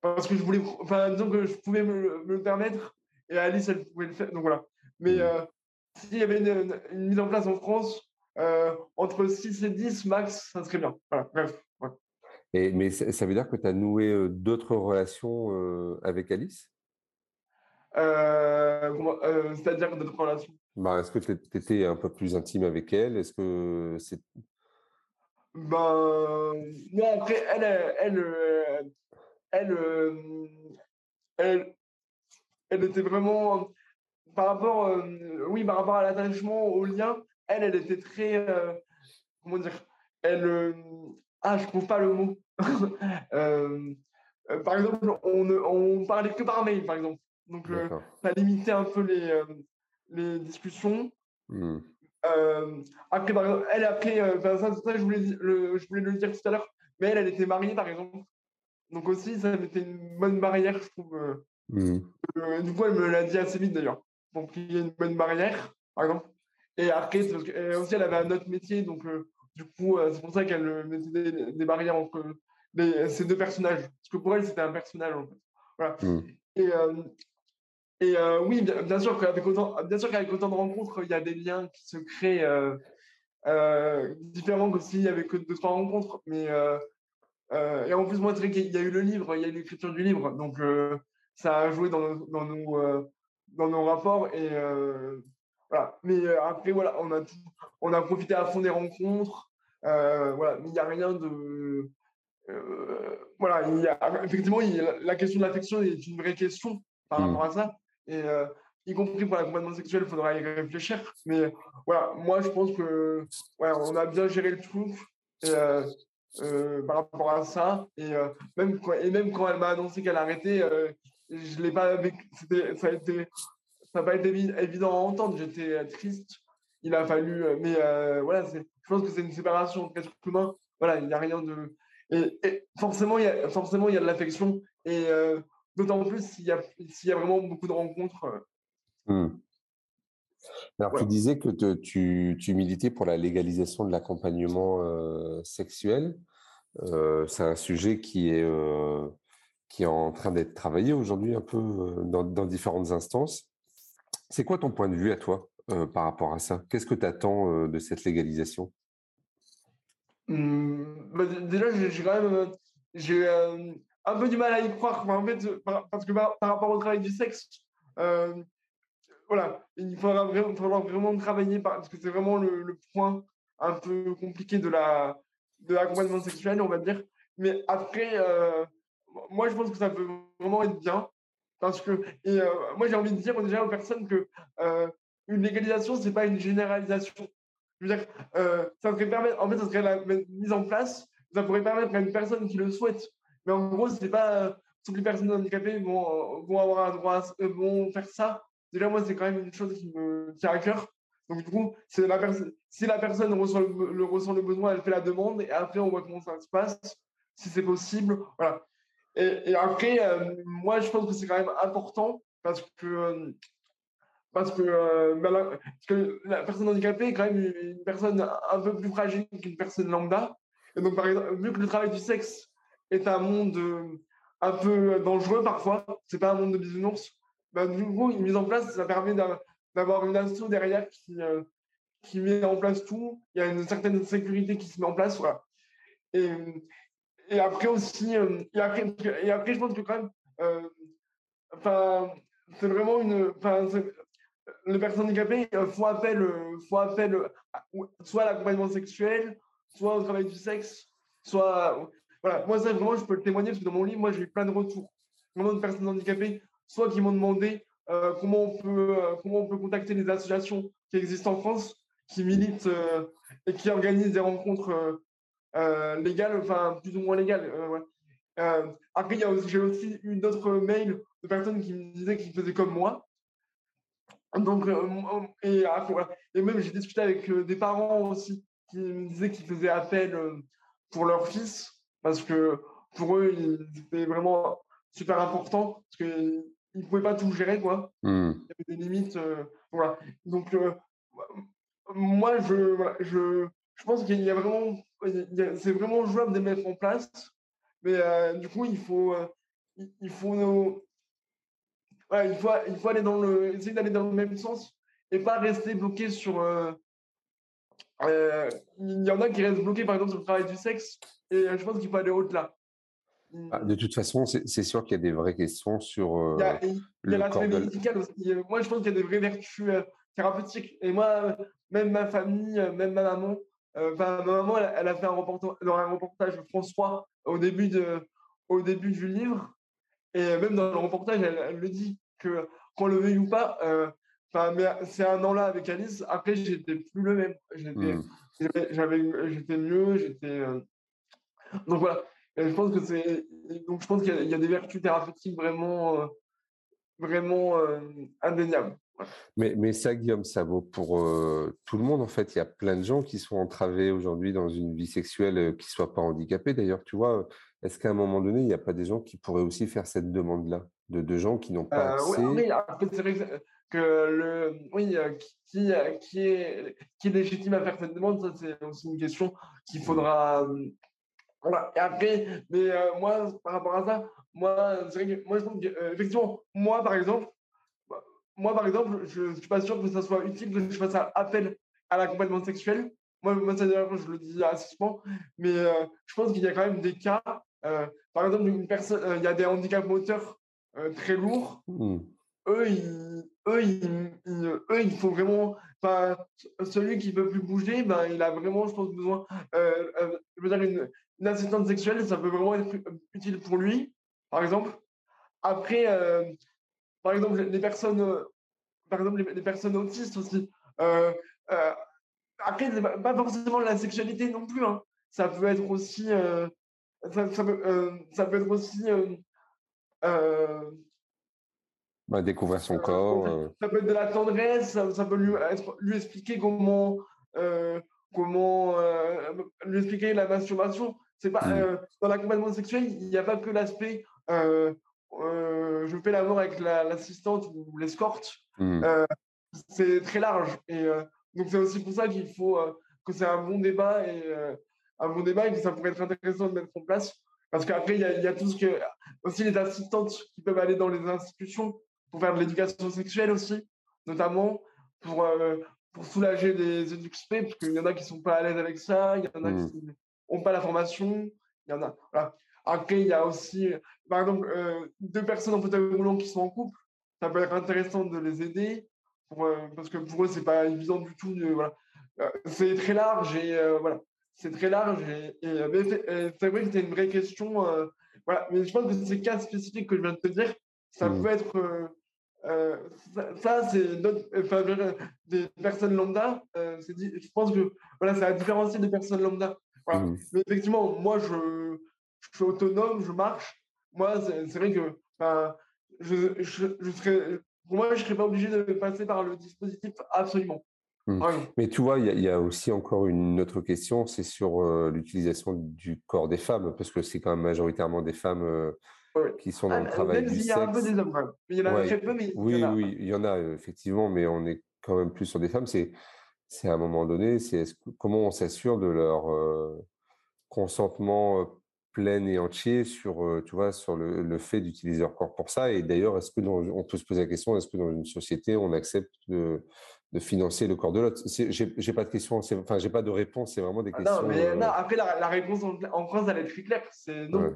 B: parce que je voulais, enfin, disons que je pouvais me, le permettre et Alice, elle pouvait le faire. Donc voilà. Mais mmh. euh, s'il y avait une, mise en place en France, euh, entre 6 et 10 max, ça serait bien. Voilà. Bref.
C: Et, mais ça veut dire que tu as noué d'autres relations avec Alice?
B: C'est-à-dire d'autres relations?
C: Bah, Est-ce que tu étais un peu plus intime avec elle? Est-ce que c'est
B: ben, non, après, elle, elle, euh, elle, euh, elle, elle, était vraiment, par rapport, euh, oui, par rapport à l'attachement, au lien, elle, elle était très, comment dire, elle, ah, je trouve pas le mot. par exemple, on, on parlait que par mail, par exemple. Donc, ça limitait un peu les, les discussions. Mmh. Après, par exemple, elle, après, ça, je, voulais, le, je voulais le dire tout à l'heure, mais elle, elle était mariée, par exemple. Donc aussi, ça été une bonne barrière, je trouve. Mmh. du coup, elle me l'a dit assez vite, d'ailleurs. Donc, il y a une bonne barrière, par exemple. Et après, parce que, aussi, elle avait un autre métier, donc du coup, c'est pour ça qu'elle mettait des, barrières entre ces deux personnages. Parce que pour elle, c'était un personnage, en fait. Voilà. Mmh. Et, et oui, bien, sûr qu'avec autant, bien sûr qu'avec autant de rencontres, il y a des liens qui se créent différents que s'il y avait que deux, trois rencontres. Mais, et en plus, moi, qu'il y a eu le livre, il y a eu l'écriture du livre. Donc, ça a joué dans nos, dans nos, dans nos rapports. Et, voilà. Mais après, voilà, on a, on a profité à fond des rencontres. voilà, mais il n'y a rien de. voilà, il y a, effectivement, la question de l'affection est une vraie question par mmh. rapport à ça. Et y compris pour l'accompagnement sexuel, il faudra y réfléchir. Mais voilà, moi, je pense que ouais, on a bien géré le truc par rapport à ça. Et, même, quand, et même quand elle m'a annoncé qu'elle arrêtait, je l'ai pas Ça a été n'a pas été évident à entendre. J'étais triste. Il a fallu. Mais voilà, je pense que c'est une séparation entre êtres humains. Voilà, il n'y a rien de. Et, forcément, il y a, forcément, il y a de l'affection. Et d'autant plus s'il y, a, s'il y a vraiment beaucoup de rencontres. Mmh.
C: Alors, tu disais que tu, tu, militais pour la légalisation de l'accompagnement sexuel. c'est un sujet qui est, qui est en train d'être travaillé aujourd'hui un peu dans, dans différentes instances. C'est quoi ton point de vue à toi par rapport à ça? Qu'est-ce que tu attends de cette légalisation?
B: Mmh, bah, Déjà, j'ai quand même j'ai un peu du mal à y croire. Parce que par, rapport au travail du sexe, voilà, il faudra vraiment, travailler parce que c'est vraiment le, point un peu compliqué de la de l'accompagnement sexuel, on va dire. Mais après, moi, je pense que ça peut vraiment être bien parce que, et euh, moi, j'ai envie de dire déjà aux personnes que euh, une légalisation, c'est pas une généralisation. Je veux dire, euh, ça pourrait permettre, en fait, ça serait la mise en place, ça pourrait permettre à une personne qui le souhaite. Mais en gros, c'est pas toutes les personnes handicapées vont, vont avoir un droit, vont faire ça. Déjà, moi, c'est quand même une chose qui me tient à cœur. Donc, du coup, la si la personne ressent le, ressent le besoin, elle fait la demande et après, on voit comment ça se passe, si c'est possible. Voilà. Et, après, euh, moi, je pense que c'est quand même important parce que, euh, parce que, euh, ben la, que, la, personne handicapée est quand même une, personne un peu plus fragile qu'une personne lambda. Et donc, par exemple, vu que le travail du sexe est un monde un peu dangereux parfois, c'est pas un monde de bisounours, ben, du coup, une mise en place, ça permet d'avoir une asso derrière qui, qui met en place tout. Il y a une certaine sécurité qui se met en place. Voilà. Et, et après aussi, euh, et, après, et après, je pense que quand même, euh, c'est vraiment une. Les personnes handicapées euh, font appel, font appel soit à l'accompagnement sexuel, soit au travail du sexe, soit. Voilà, moi, ça, vraiment, je peux le témoigner parce que dans mon livre, moi, j'ai eu plein de retours. Vraiment de personnes handicapées, soit qui m'ont demandé comment, on peut, comment on peut contacter les associations qui existent en France, qui militent et qui organisent des rencontres euh, légal, enfin plus ou moins légal. Euh, euh, après, j'ai aussi eu d'autres mails de personnes qui me disaient qu'ils faisaient comme moi. Donc, et même j'ai discuté avec des parents aussi qui me disaient qu'ils faisaient appel pour leur fils parce que pour eux, c'était vraiment super important parce qu'ils ne pouvaient pas tout gérer, quoi. Mmh. Il y avait des limites. voilà. Donc, moi, je, je, je pense qu'il y a vraiment c'est vraiment jouable de mettre en place. Mais euh, du coup, il faut, euh, il, faut, il, faut, il faut aller dans le, essayer d'aller dans le même sens et pas rester bloqué sur. Euh, il y en a qui restent bloqués, par exemple, sur le travail du sexe. Et je pense qu'il faut aller au-delà.
C: Ah, de toute façon, c'est sûr qu'il y a des vraies questions sur. il y a, l'aspect
B: médical aussi. Moi, je pense qu'il y a des vraies vertus thérapeutiques. Et moi, même ma famille, même ma maman, euh, ma maman, elle, a fait un reportage, dans un reportage 3 au début, de, au début du livre. Et même dans le reportage, elle, le dit que qu'on le veuille ou pas, c'est un an-là avec Alice. Après, j'étais plus le même. J'étais, hmm. j'avais, j'étais mieux. J'étais. Euh, donc voilà. Je pense que c'est donc je pense qu'il y, a des vertus thérapeutiques vraiment vraiment indéniables.
C: Mais, mais ça, Guillaume, ça vaut pour tout le monde, en fait. Il y a plein de gens qui sont entravés aujourd'hui dans une vie sexuelle qui ne soient pas handicapés. D'ailleurs, tu vois, est-ce qu'à un moment donné, il n'y a pas des gens qui pourraient aussi faire cette demande-là de, de, gens qui n'ont pas accès?
B: Oui, c'est vrai que le, oui, qui, qui, est, qui est légitime à faire cette demande, ça, c'est aussi une question qu'il faudra... Voilà. Et après, mais moi, par rapport à ça, moi, c'est vrai que moi, je trouve effectivement, moi, par exemple, moi, par exemple, je ne suis pas sûr que ça soit utile que je fasse appel à l'accompagnement sexuel. Moi, moi ça, je le dis assez souvent, mais euh, je pense qu'il y a quand même des cas. Euh, par exemple, une personne, euh, il y a des handicaps moteurs très lourds. Mmh. Eux, ils, eux, eux, il faut vraiment. Celui qui ne peut plus bouger, ben, il a vraiment, je pense, besoin. je veux dire, une, une, assistante sexuelle, ça peut vraiment être utile pour lui, par exemple. Après, par exemple, les personnes, euh, par exemple, les, personnes autistes aussi. Euh, euh, après, pas forcément la sexualité non plus. Hein. Ça peut être aussi. Ça, ça, peut, ça, peut, être aussi.
C: Bah, découvrir son corps.
B: Ça peut être de la tendresse, ça, peut lui, lui expliquer comment, comment lui expliquer la masturbation. C'est pas mmh. dans l'accompagnement sexuel, il n'y a pas que l'aspect euh, je fais l'amour avec l'assistante ou l'escorte. Mmh. Euh, c'est très large. Et euh, donc, c'est aussi pour ça qu'il faut que c'est un bon débat et un bon débat et que ça pourrait être intéressant de mettre en place. Parce qu'après, il y, y, a tout ce que. Aussi les assistantes qui peuvent aller dans les institutions pour faire de l'éducation sexuelle aussi, notamment pour, pour soulager les EduxP, parce qu'il y en a qui ne sont pas à l'aise avec ça, il y en a mmh. qui n'ont pas la formation, il y en a. Voilà. Après, il y a aussi, par exemple, euh, deux personnes en fauteuil roulant qui sont en couple. Ça peut être intéressant de les aider pour, euh, parce que pour eux, c'est pas évident du tout. voilà. Euh, c'est très large et voilà. C'est très large et, c'est vrai que c'est une vraie question. voilà. Mais je pense que ces cas spécifiques que je viens de te dire, ça mmh. peut être. ça, c'est des personnes lambda. je pense que voilà, ça a différencié des personnes lambda. Mmh. Mais effectivement, moi, je, je suis autonome, je marche. Moi, c'est vrai que je, je, serais, pour moi, je ne serais pas obligé de passer par le dispositif absolument.
C: Mmh. Mais tu vois, il y, a aussi encore une autre question, c'est sur euh, l'utilisation du corps des femmes, parce que c'est quand même majoritairement des femmes euh, qui sont dans le ah, travail du sexe. Il y a un peu des hommes, il y en a très peu, mais oui, il y en a. oui, il y en a effectivement, mais on est quand même plus sur des femmes. C'est, c'est à un moment donné, c'est comment on s'assure de leur euh, consentement plein et entier sur, tu vois, sur le, le fait d'utiliser leur corps pour ça? Et d'ailleurs, est-ce que dans, on peut se poser la question, est-ce que dans une société, on accepte de, de financer le corps de l'autre? J'ai pas de question, enfin, j'ai pas de réponse, c'est vraiment des ah questions.
B: Non, mais euh, non, après, la, la, réponse en, France, elle est très claire, c'est non.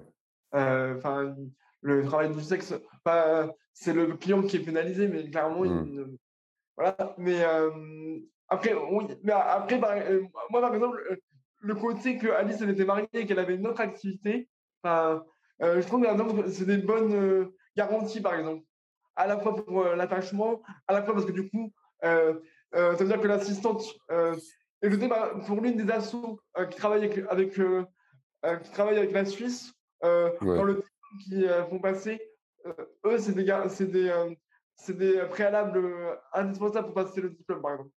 B: Euh, enfin, le travail du sexe, c'est le client qui est pénalisé, mais clairement, il, mmh. voilà. Mais après, oui, mais après, moi, par exemple, le côté que Alice elle était mariée et qu'elle avait une autre activité, euh, je trouve que c'est des bonnes euh, garanties, par exemple. À la fois pour euh, l'attachement, à la fois parce que du coup, ça veut dire que l'assistante, et je bah, pour l'une des assos qui travaille avec, avec qui travaille avec la Suisse, dans le qui font passer, eux, c'est des, c'est des, c'est des préalables indispensables pour passer le diplôme, par exemple.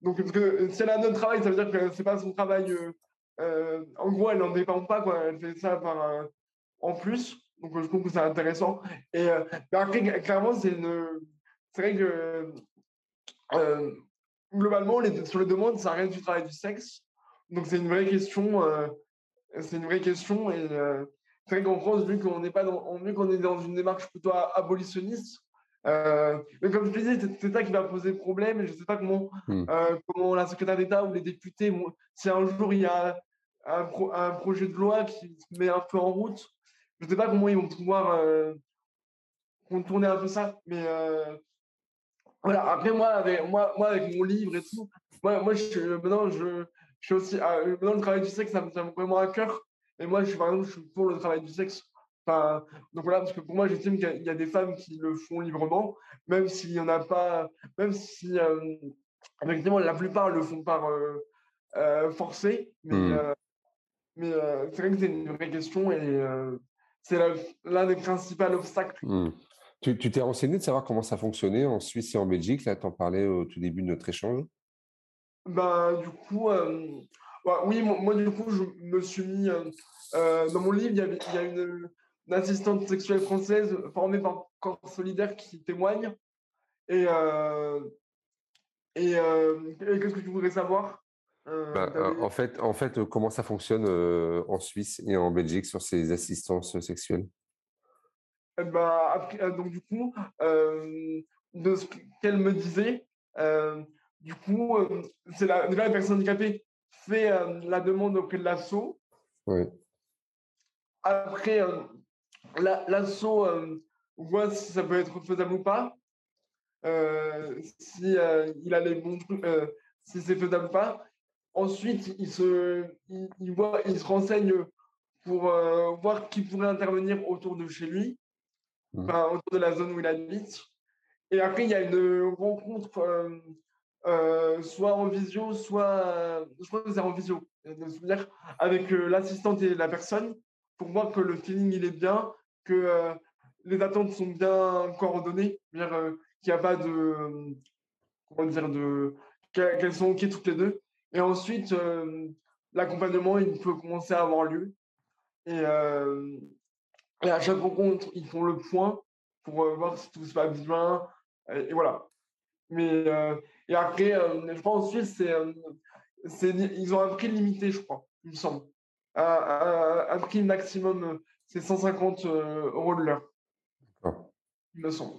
B: Donc, parce que si elle a un autre travail, ça veut dire que c'est pas son travail. Euh, euh, en gros, elle n'en dépend pas, quoi. Elle fait ça euh, en plus. Donc, je trouve que c'est intéressant. Et après, clairement, c'est vrai que globalement, sur les demandes, ça reste du travail du sexe. Donc, c'est une vraie question. c'est une vraie question. Et c'est vrai qu'en France, vu qu'on n'est pas dans, vu qu'on est dans une démarche plutôt abolitionniste, euh, mais comme je te disais, c'est ça qui va poser problème. Je ne sais pas comment, hmm. euh, comment la secrétaire d'État ou les députés, si un jour il y a un, un, projet de loi qui se met un peu en route, je ne sais pas comment ils vont pouvoir euh, contourner un peu ça. Mais voilà, après, moi avec, moi, moi, avec mon livre et tout, moi, moi je, maintenant, je, je suis aussi. maintenant, le travail du sexe, ça me tient vraiment à cœur. Et moi, je suis, par exemple, je suis pour le travail du sexe donc voilà, parce que pour moi, j'estime qu'il y, a des femmes qui le font librement, même s'il n'y en a pas, même si euh, effectivement la plupart le font par euh, euh, forcé. Mais, mmh. Mais c'est vrai que c'est une vraie question et c'est l'un des principaux obstacles.
C: Mmh. Tu t'es renseigné de savoir comment ça fonctionnait en Suisse et en Belgique Là, tu en parlais au tout début de notre échange?
B: Bah, du coup, bah, oui, moi, du coup, je me suis mis. dans mon livre, il y, avait, il y a une, assistante sexuelle française formée par Corps Solidaire qui témoigne. Et, et, qu'est-ce que tu voudrais savoir
C: bah, en, fait, en fait, comment ça fonctionne en Suisse et en Belgique sur ces assistances sexuelles?
B: Bah, donc du coup, de ce qu'elle me disait, du coup, c'est la, la personne handicapée fait la demande auprès de l'assaut.
C: Oui.
B: Après, l'assaut voit si ça peut être faisable ou pas. si il a les bons si c'est faisable ou pas. Ensuite, il se, il, voit, il se renseigne pour voir qui pourrait intervenir autour de chez lui, mmh. autour de la zone où il habite. Et après, il y a une rencontre euh, soit en visio, soit, je crois que c'est en visio, avec euh, l'assistante et la personne, pour voir que le feeling il est bien, que euh, les attentes sont bien coordonnées, qu'il n'y a pas de, comment dire, de, qu'elles sont ok toutes les deux. Et ensuite, l'accompagnement il peut commencer à avoir lieu. Et, à chaque rencontre, ils font le point pour voir si tout se passe bien. et voilà. Mais et après, euh, je pense en Suisse, c'est, euh, ils ont un prix limité, je crois, il me semble. Un, prix maximum, euh, c'est 150 euros de l'heure. Il me semble.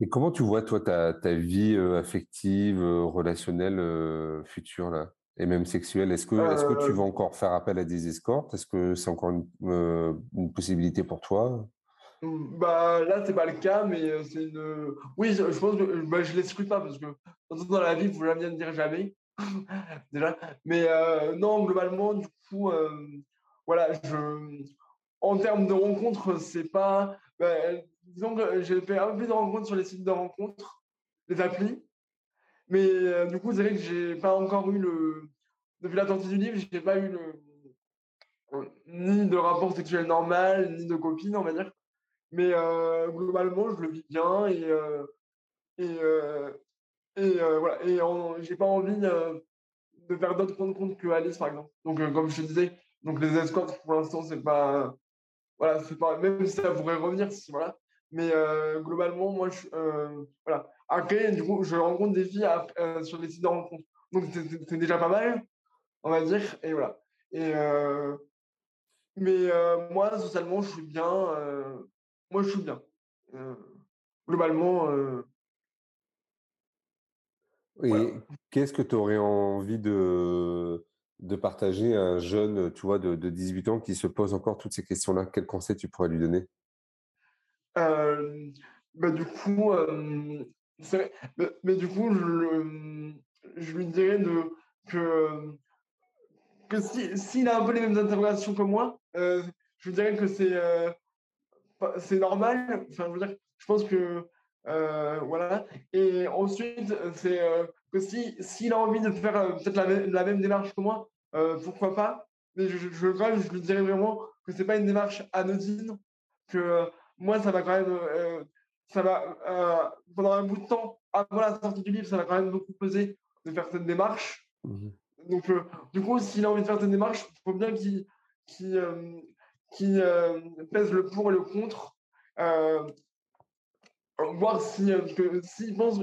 C: Et comment tu vois, toi, ta, ta vie affective, relationnelle future, là? Et même sexuelle Est-ce que, est-ce que tu vas encore faire appel à des escortes? Est-ce que c'est encore une, une possibilité pour toi?
B: Bah, là, c'est pas le cas, mais c'est une. Oui, je pense que bah, je l'exclus pas parce que dans la vie, il faut jamais dire jamais. Déjà. Mais non, globalement, du coup, voilà, je. En termes de rencontres, c'est pas. Bah, disons que j'ai fait un peu de rencontres sur les sites de rencontres, les applis. Mais du coup, c'est vrai que j'ai pas encore eu le. Depuis la sortie du livre, j'ai pas eu le. Ni de rapport sexuel normal, ni de copine, on va dire. Mais globalement, je le vis bien et, et, et voilà. Et j'ai pas envie de faire d'autres points de compte que Alice, par exemple. Donc, comme je te disais, donc les escortes, pour l'instant, c'est pas. Voilà, c'est pas. Même si ça pourrait revenir, si, voilà. Mais globalement, moi, je, voilà. Après, du coup, je rencontre des filles sur les sites de rencontres. Donc, c'est déjà pas mal, on va dire. Et voilà. Et, mais moi, socialement, je suis bien moi, je suis bien. globalement.
C: Et qu'est-ce que tu aurais envie de, de partager un jeune, tu vois, de, de 18 ans qui se pose encore toutes ces questions-là Quel conseil tu pourrais lui donner?
B: Bah, Du coup, mais, du coup, je, lui dirais de, que, que s'il a un peu les mêmes interrogations que moi, je lui dirais que c'est c'est normal. Enfin, je veux dire, je pense que euh, voilà. Et ensuite, c'est euh, que si s'il a envie de faire euh, peut-être la, même démarche que moi, pourquoi pas. Mais je, je, je, lui dirais vraiment que c'est pas une démarche anodine, que moi, ça va quand même, ça va pendant un bout de temps avant la sortie du livre, ça va quand même beaucoup peser de faire cette démarche. Mmh Donc, du coup, s'il a envie de faire cette démarche, il faut bien qu'il qui euh, pèse le pour et le contre, euh, voir si, euh, s'il pense,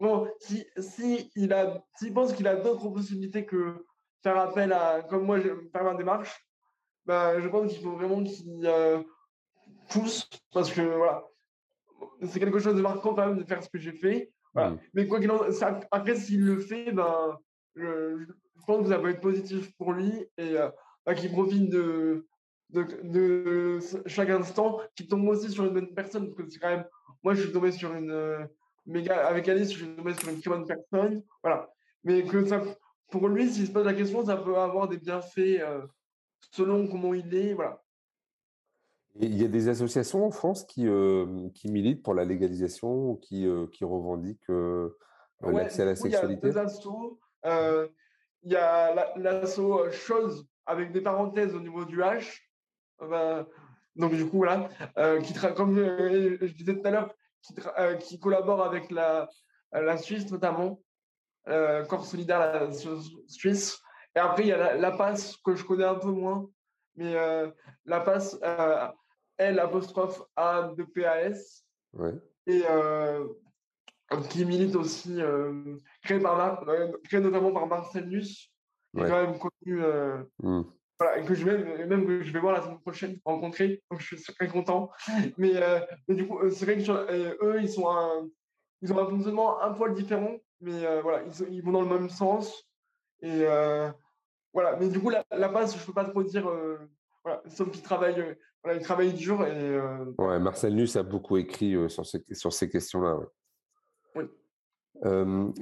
B: bon, si, si il a, s'il pense qu'il a d'autres possibilités que faire appel à, comme moi, faire ma démarche, bah, je pense qu'il faut vraiment qu'il pousse parce que voilà, c'est quelque chose de marquant quand même de faire ce que j'ai fait. Voilà. Mmh. Mais quoi qu'il en après, s'il le fait, ben, je, pense que ça peut être positif pour lui et bah, qu'il profite de, de, de, chaque instant, qui tombe aussi sur une bonne personne. Parce que c'est quand même, moi, je suis tombé sur une euh, méga, avec Alice, je tombé sur une très bonne personne. Voilà. Mais que ça, pour lui, s'il se pose la question, ça peut avoir des bienfaits euh, selon comment il est. Voilà.
C: il y a des associations en France qui, euh, qui militent pour la légalisation, qui, qui revendiquent l'accès à la sexualité.
B: Il y a deux assos. il y a l'asso Chose avec des parenthèses au niveau du H. Ben, donc, du coup, voilà, qui comme je disais tout à l'heure, qui, qui, collabore avec la, la Suisse notamment, Corps solidaire la Suisse. Et après, il y a la, passe que je connais un peu moins, mais la passe L apostrophe A de PAS.
C: Ouais.
B: Et qui milite aussi, créé, par, créé notamment par Marcel Nuss, qui est quand même connu. Mmh. Voilà, que je vais même que je vais voir la semaine prochaine rencontrer donc je suis très content. Mais, mais du coup c'est vrai que eux ils sont un, ils ont un fonctionnement un poil différent mais voilà ils, vont dans le même sens. Et voilà mais du coup la, la passe je peux pas trop dire voilà sauf qu'ils travaillent ils travaillent dur et
C: ouais Marcel Nuss a beaucoup écrit sur ces sur ces questions là
B: oui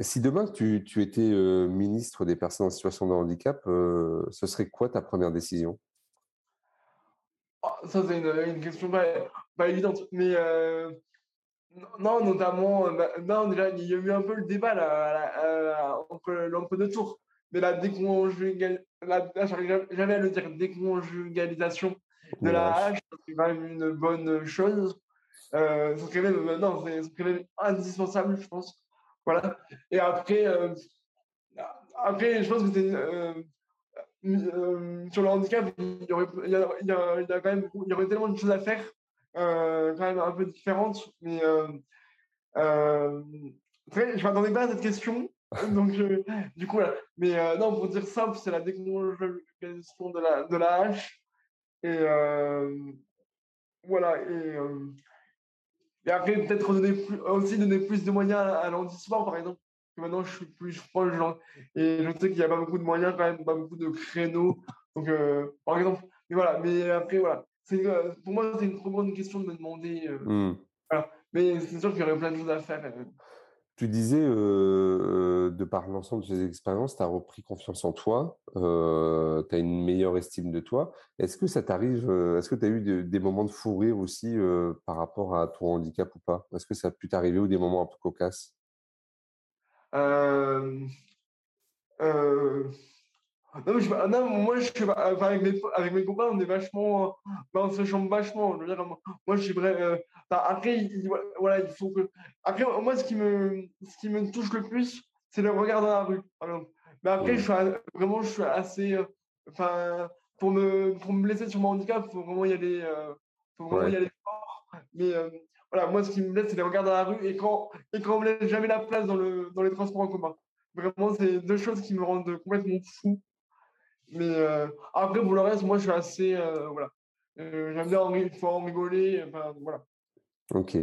C: si demain tu, tu étais ministre des personnes en situation de handicap, ce serait quoi ta première décision?
B: Ah, Ça, c'est une, question pas, évidente. Mais non, notamment, bah, non, déjà, il y a eu un peu le débat là, entre l'entre-deux tours. Mais la déconjugalisation, j'avais à le dire, déconjugalisation de la hache, c'est quand même une bonne chose. Euh, c'est non, c'est même indispensable, je pense. Voilà. Et après, euh, après je pense que c'est. Euh, euh, sur le handicap, il y, aurait, il, y a, il, y a, quand même, il y aurait tellement de choses à faire, quand même un peu différentes. Mais très, je m'attendais pas à cette question. Donc, du coup, voilà. Mais non, pour dire simple, c'est la déconjugalisation de la, de la hache. Et voilà. Et et après, peut-être aussi donner plus de moyens à, l'handisport, par exemple. Maintenant, je suis plus proche, et je sais qu'il n'y a pas beaucoup de moyens, quand même, pas beaucoup de créneaux. Donc, euh, par exemple, mais voilà, mais après, voilà. Euh, pour moi, c'est une trop grande question de me demander. Euh, mmh. voilà. Mais c'est sûr qu'il y aurait plein de choses à faire.
C: Tu disais, de par l'ensemble de ces expériences, tu as repris confiance en toi, tu as une meilleure estime de toi. Est-ce que ça t'arrive, est-ce que tu as eu des moments de fou rire aussi par rapport à ton handicap ou pas? Est-ce que ça a pu t'arriver ou des moments un peu cocasses?
B: Non, je, non, moi, je avec, mes, avec mes copains, on est vachement. Ben, on se chambre vachement. Je veux dire, moi, vrai. Euh, après, il, voilà, il faut que. Après, moi, ce qui me, ce qui me touche le plus, c'est le regard dans la rue. Mais après, je suis, vraiment, je suis assez. Euh, enfin, pour, me, pour me blesser sur mon handicap, il faut vraiment y aller. Euh, faut vraiment y aller fort. Mais voilà, moi, ce qui me blesse, c'est les regards dans la rue et quand, et quand on me laisse jamais la place dans, le, dans les transports en commun. Vraiment, c'est deux choses qui me rendent complètement fou. Mais euh, après, pour le reste, moi, je suis assez. Euh, voilà. Euh, j'aime bien en, en rigoler. Enfin, voilà.
C: Ok.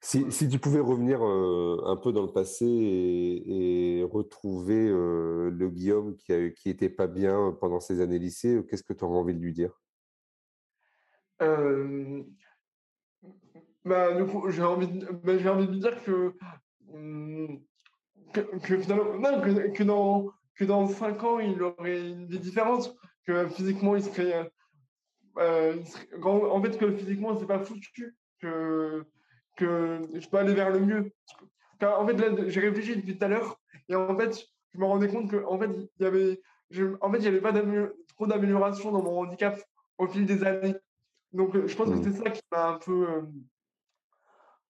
C: Si, si, tu pouvais revenir un peu dans le passé et, retrouver le Guillaume qui, a, qui était pas bien pendant ses années lycée, qu'est-ce que tu aurais envie de lui dire?
B: Bah, du coup, j'ai envie, de, bah, envie de lui dire que, hum, que, que finalement, non, que, que dans, que dans 5 ans, il aurait une vie différente, que physiquement, il serait. Euh, en fait, que physiquement, c'est pas foutu, que, que je peux aller vers le mieux. en fait, là, j'ai réfléchi depuis tout à l'heure, et en fait, je me rendais compte qu'en fait, il y avait, en fait, il n'y avait pas trop d'amélioration dans mon handicap au fil des années. Donc, je pense que mmh. c'est ça qui m'a un peu. Euh,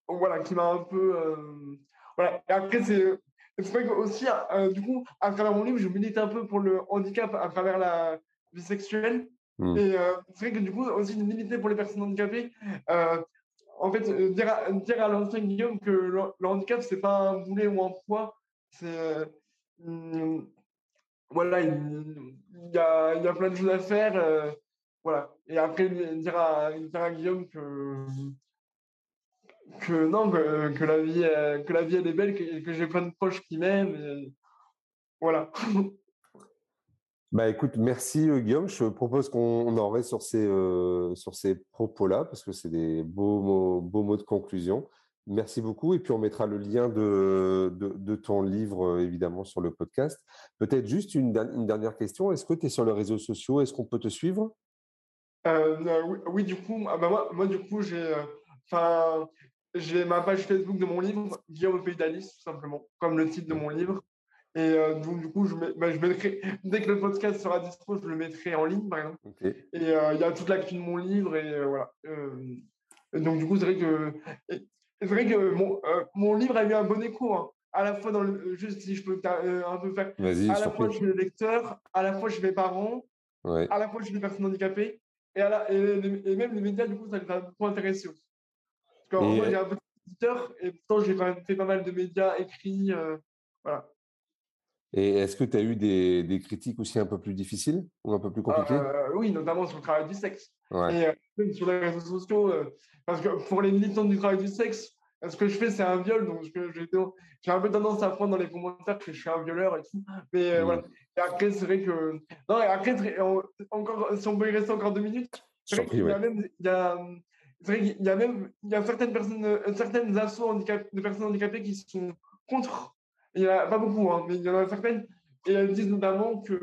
B: voilà, qui m'a un peu. Euh, voilà. Et après, c'est c'est vrai que aussi, euh, du coup, à travers mon livre, je milite un peu pour le handicap à travers la vie sexuelle. Mmh. Et euh, c'est vrai que du coup, aussi de militer pour les personnes handicapées, euh, en fait, dire à, dire à l'ancien Guillaume que le, handicap, c'est pas un boulet ou un poids. C'est. Voilà, il, y a, il y a plein de choses à faire. voilà. Et après, dire à, dire à Guillaume que que non, que, la vie, euh, que la vie elle est belle, que, que j'ai plein de proches qui m'aiment. Voilà.
C: Bah écoute, merci euh, Guillaume. Je propose qu'on en reste sur ces, euh, sur ces propos-là, parce que c'est des beaux mots, beaux mots de conclusion. Merci beaucoup. Et puis on mettra le lien de, de, ton livre, évidemment, sur le podcast. Peut-être juste une, une, dernière question. Est-ce que tu es sur les réseaux sociaux? Est-ce qu'on peut te suivre?
B: Oui, du coup, ah bah moi, moi, du coup, j'ai. Enfin, j'ai ma page Facebook de mon livre, Guillaume Pays d'Alice, tout simplement, comme le titre de mon livre. Et donc, du coup, je, bah, je, mettrai, dès que le podcast sera dispo, je le mettrai en ligne, par exemple. Et il y a toute l'actu de mon livre, et voilà. donc, du coup, c'est vrai que, c'est vrai que mon, mon, livre a eu un bon écho. Hein. À la fois, dans le, juste si je peux un peu faire, à la fois chez les lecteurs, à la fois chez mes parents, à la fois chez les personnes handicapées, et, à la, et, même les médias, du coup, ça les a beaucoup intéressés aussi. Parce qu'en j'ai un petit éditeur, et pourtant, j'ai quand même fait pas mal de médias écrits. voilà.
C: Et est-ce que tu as eu des, des, critiques aussi un peu plus difficiles ou un peu plus compliquées?
B: euh, Oui, notamment sur le travail du sexe. Et euh, sur les réseaux sociaux, euh, parce que pour les militants du travail du sexe, ce que je fais, c'est un viol, donc j'ai un peu tendance à prendre dans les commentaires que je suis un violeur et tout. Mais mmh. voilà. Et après, c'est vrai que. Non, et après, encore, si on peut y rester encore deux minutes, y a même. Il y a, il y a même il y a certaines personnes, certaines assos de personnes handicapées qui sont contre il n'y en a pas beaucoup, hein, mais il y en a certaines. Et elles disent notamment que,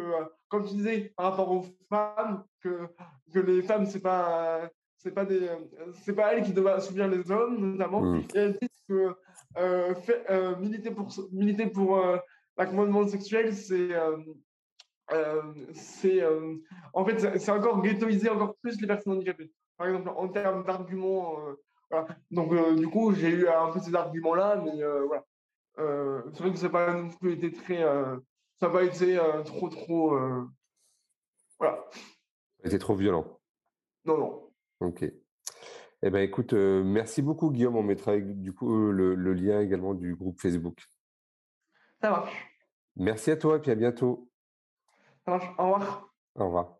B: comme tu disais, par rapport aux femmes, que, que les femmes, c'est pas. c'est pas des c'est pas elles qui doivent subir les hommes notamment mmh. et elles disent que euh, euh, militer pour militer pour euh, l'accommodement sexuel c'est c'est en fait c'est encore ghettoiser encore plus les personnes handicapées par exemple en termes d'arguments voilà. donc du coup j'ai eu un peu ces arguments là mais voilà euh, c'est vrai que ça n'a pas non plus été très. Euh, ça n'a pas été euh, trop, trop. voilà.
C: Été trop violent.
B: Non, non.
C: Ok. Eh ben, écoute, merci beaucoup, Guillaume. On mettra du coup le, le, lien également du groupe Facebook.
B: Ça marche.
C: Merci à toi et puis à bientôt.
B: Ça marche. Au revoir.
C: Au revoir.